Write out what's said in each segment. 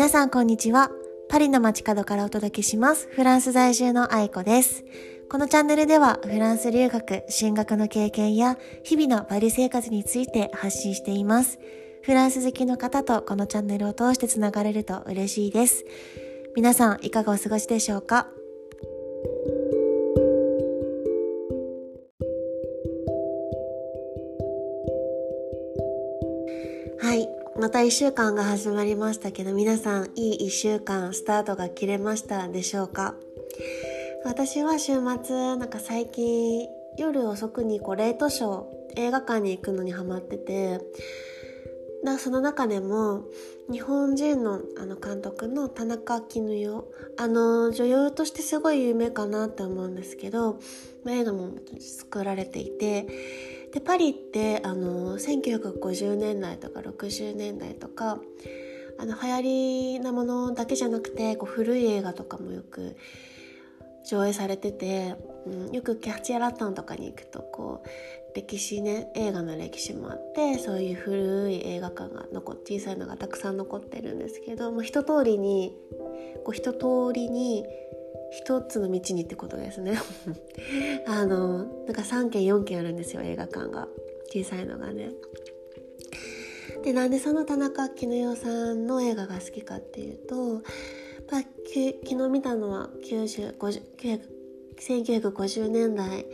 皆さんこんにちは。パリの街角からお届けします。フランス在住の愛子です。このチャンネルではフランス留学、進学の経験や日々のパリ生活について発信しています。フランス好きの方とこのチャンネルを通してつながれると嬉しいです。皆さんいかがお過ごしでしょうか？はい。また一週間が始まりましたけど、皆さんいい一週間スタートが切れましたでしょうか？私は週末、なんか最近夜遅くにこうレートショー、映画館に行くのにハマってて、だその中でも日本人のあの監督の田中絹代あの女優としてすごい有名かなって思うんですけど映画も作られていてでパリってあの1950年代とか60年代とかあの流行りなものだけじゃなくてこう古い映画とかもよく上映されてて、うん、よくキャッチアラッタンとかに行くとこう歴史ね映画の歴史もあってそういう古い映画館が残小さいのがたくさん残ってるんですけどもう一通りにこう一通りに一つの道にってことですね。あのなんか3軒4軒あるんですよ映画館が。小さいのがね。でなんでその田中絹代さんの映画が好きかっていうと、まあ、昨日見たのは1950年代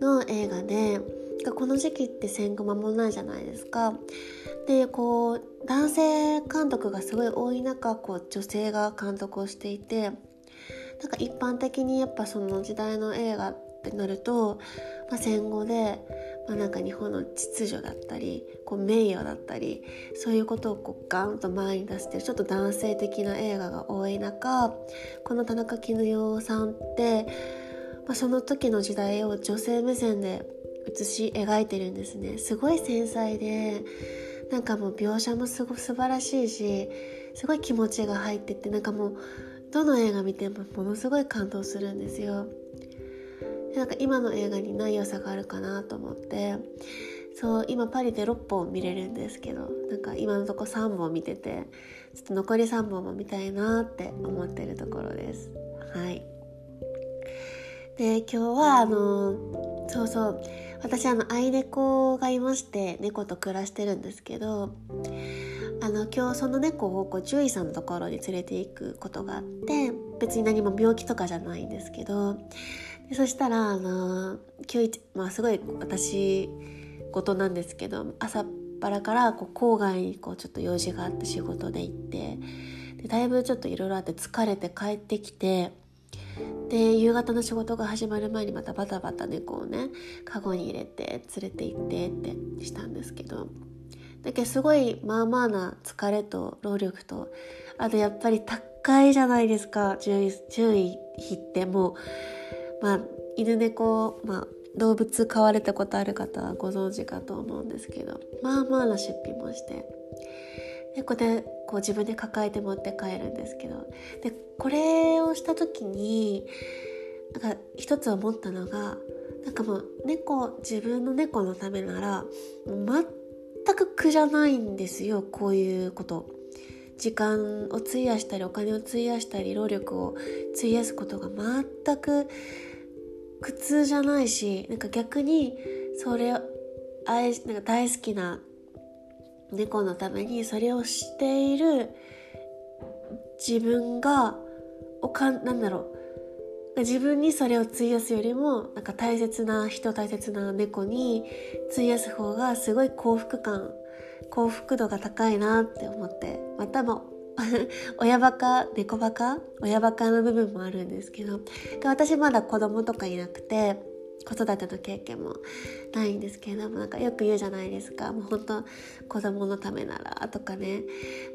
の映画でこの時期って戦後間もないじゃないですか。でこう男性監督がすごい多い中こう女性が監督をしていてなんか一般的にやっぱその時代の映画ってなると、まあ、戦後で、まあ、なんか日本の秩序だったりこう名誉だったりそういうことをこうガンと前に出してるちょっと男性的な映画が多い中この田中絹代さんって、まあ、その時の時代を女性目線で写し描いてるんですね。すごい繊細でなんかもう描写もすご素晴らしいしすごい気持ちが入っててなんかもうどの映画見てもものすごい感動するんですよ。なんか今の映画にない良さがあるかなと思って。そう今パリで6本見れるんですけどなんか今のとこ3本見ててちょっと残り3本も見たいなって思ってるところです。はい。で今日はあのそうそう私あの愛猫がいまして猫と暮らしてるんですけどの今日その猫をこう獣医さんのところに連れて行くことがあって別に何も病気とかじゃないんですけどでそしたらあの今日、まあ、すごい私事なんですけど朝っぱらからこう郊外にこうちょっと用事があって仕事で行ってでだいぶちょっといろいろあって疲れて帰ってきてで夕方の仕事が始まる前にまたバタバタ猫をねカゴに入れて連れて行ってってしたんですけどだけどすごいまあまあな疲れと労力とあとやっぱり高いじゃないですか。獣医獣医費ってもうまあ犬猫まあ動物飼われたことある方はご存知かと思うんですけどまあまあな出費もしてでこれでこう自分で抱えて持って帰るんですけどでこれをした時になんか一つ思ったのがなんかもう猫自分の猫のためなら全く苦じゃないんですよこういうこと。時間を費やしたりお金を費やしたり労力を費やすことが全く苦痛じゃないしなんか逆にそれ愛なんか大好きな猫のためにそれをしている自分がおかなんだろう自分にそれを費やすよりもなんか大切な人大切な猫に費やす方がすごい幸福感幸福度が高いなって思ってまたも 親バカ猫バカ親バカの部分もあるんですけど私まだ子供とかいなくて子育ての経験もないんですけれどもなんかよく言うじゃないですか。もう本当子供のためならとかね。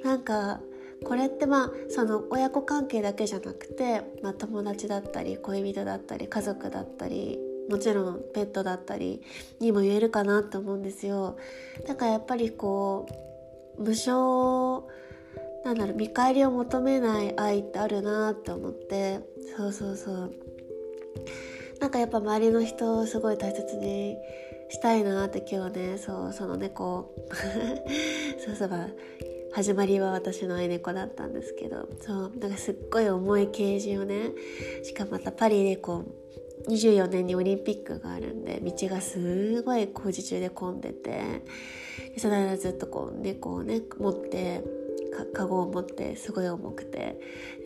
なんかこれってまあその親子関係だけじゃなくて、まあ、友達だったり恋人だったり家族だったりもちろんペットだったりにも言えるかなと思うんですよ。だからやっぱりこう無償なんだろう見返りを求めない愛ってあるなって思って。そうそうそう。なんかやっぱ周りの人をすごい大切にしたいなって今日ねそうその猫 そうそう始まりは私の愛猫だったんですけどそうなんかすっごい重いケージをねしかもまたパリでこう24年にオリンピックがあるんで道がすごい工事中で混んでてその間ずっとこう猫をね持ってカゴを持ってすごい重くて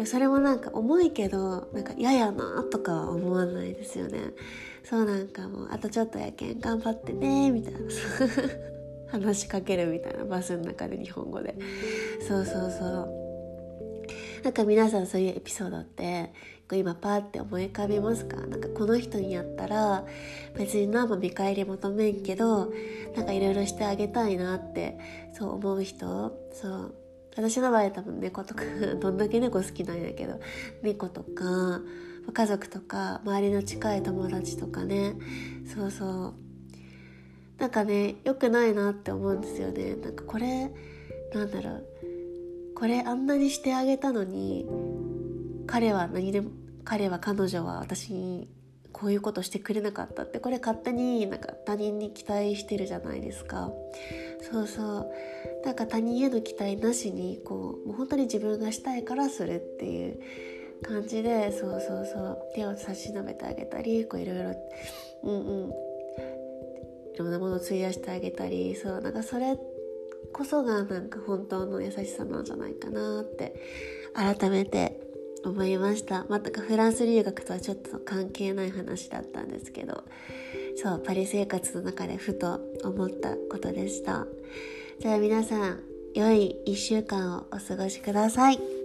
それもなんか重いけどなんか嫌やなとかは思わないですよね。そうなんかもうあとちょっとやけん頑張ってねみたいな。話しかけるみたいなバスの中で日本語で。そうそうそう。なんか皆さんそういうエピソードって今パーって思い浮かびますか？なんかこの人にやったら別に何も見返り求めんけどなんかいろいろしてあげたいなってそう思う人？そう。私の場合多分猫とか どんだけ猫好きなんやけど猫とか家族とか周りの近い友達とかね。そうそう。なんかね良くないなって思うんですよね。なんかこれなんだろう。これあんなにしてあげたのに彼は何でも彼は彼女は私にこういうことしてくれなかったってこれ勝手になんか他人に期待してるじゃないですか。そうそう。なんか他人への期待なしにこうもう本当に自分がしたいからするっていう感じでそうそうそう。手を差し伸べてあげたりこういろいろうんうん。いろんなものを費やしてあげたりそうなんかそれこそがなんか本当の優しさなんじゃないかなって改めて思いました全くフランス留学とはちょっと関係ない話だったんですけどそうパリ生活の中でふと思ったことでしたじゃあ皆さん良い1週間をお過ごしください。